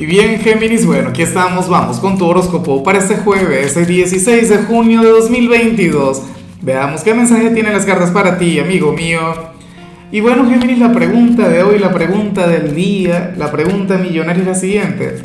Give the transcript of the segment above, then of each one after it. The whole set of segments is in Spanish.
Y bien, Géminis, bueno, aquí estamos, vamos con tu horóscopo para este jueves, el 16 de junio de 2022. Veamos qué mensaje tienen las cartas para ti, amigo mío. Y bueno, Géminis, la pregunta de hoy, la pregunta del día, la pregunta millonaria es la siguiente.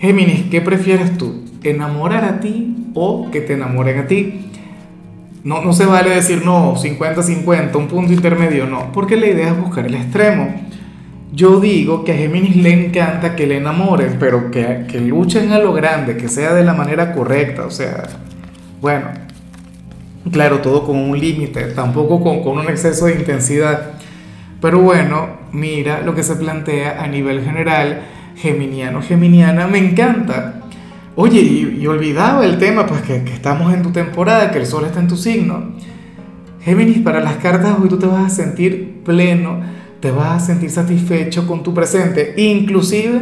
Géminis, ¿qué prefieres tú? ¿Enamorar a ti o que te enamoren a ti? No, no se vale decir no, 50-50, un punto intermedio, no, porque la idea es buscar el extremo. Yo digo que a Géminis le encanta que le enamoren, pero que, que luchen a lo grande, que sea de la manera correcta, o sea, bueno, claro, todo con un límite, tampoco con, con un exceso de intensidad. Pero bueno, mira lo que se plantea a nivel general, geminiano, geminiana, me encanta. Oye, y, olvidaba el tema, pues que, que, estamos en tu temporada, que el sol está en tu signo. Géminis, para las cartas hoy tú te vas a sentir pleno, te vas a sentir satisfecho con tu presente. Inclusive,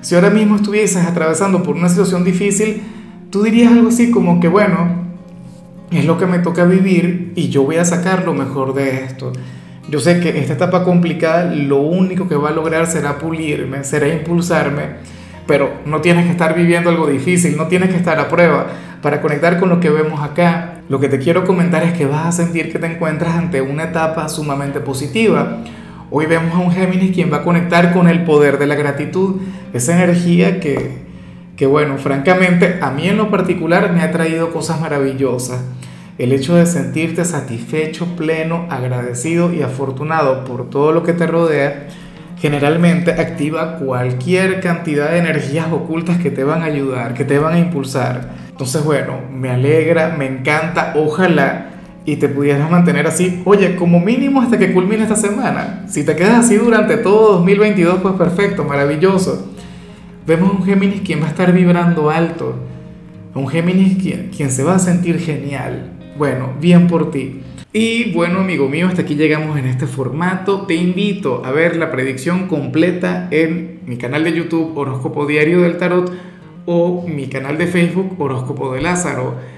si ahora mismo estuvieses atravesando por una situación difícil, tú dirías algo así como que, bueno, es lo que me toca vivir y yo voy a sacar lo mejor de esto. Yo sé que esta etapa complicada lo único que va a lograr será pulirme, será impulsarme, pero no tienes que estar viviendo algo difícil, no tienes que estar a prueba para conectar con lo que vemos acá. Lo que te quiero comentar es que vas a sentir que te encuentras ante una etapa sumamente positiva Hoy vemos a un Géminis quien va a conectar con el poder de la gratitud, esa energía que, que, bueno, francamente a mí en lo particular me ha traído cosas maravillosas. El hecho de sentirte satisfecho, pleno, agradecido y afortunado por todo lo que te rodea, generalmente activa cualquier cantidad de energías ocultas que te van a ayudar, que te van a impulsar. Entonces, bueno, me alegra, me encanta, ojalá y te pudieras mantener así, oye, como mínimo hasta que culmine esta semana. Si te quedas así durante todo 2022, pues perfecto, maravilloso. Vemos un Géminis quien va a estar vibrando alto, un Géminis quien, quien se va a sentir genial. Bueno, bien por ti. Y bueno, amigo mío, hasta aquí llegamos en este formato. Te invito a ver la predicción completa en mi canal de YouTube Horóscopo Diario del Tarot o mi canal de Facebook Horóscopo de Lázaro.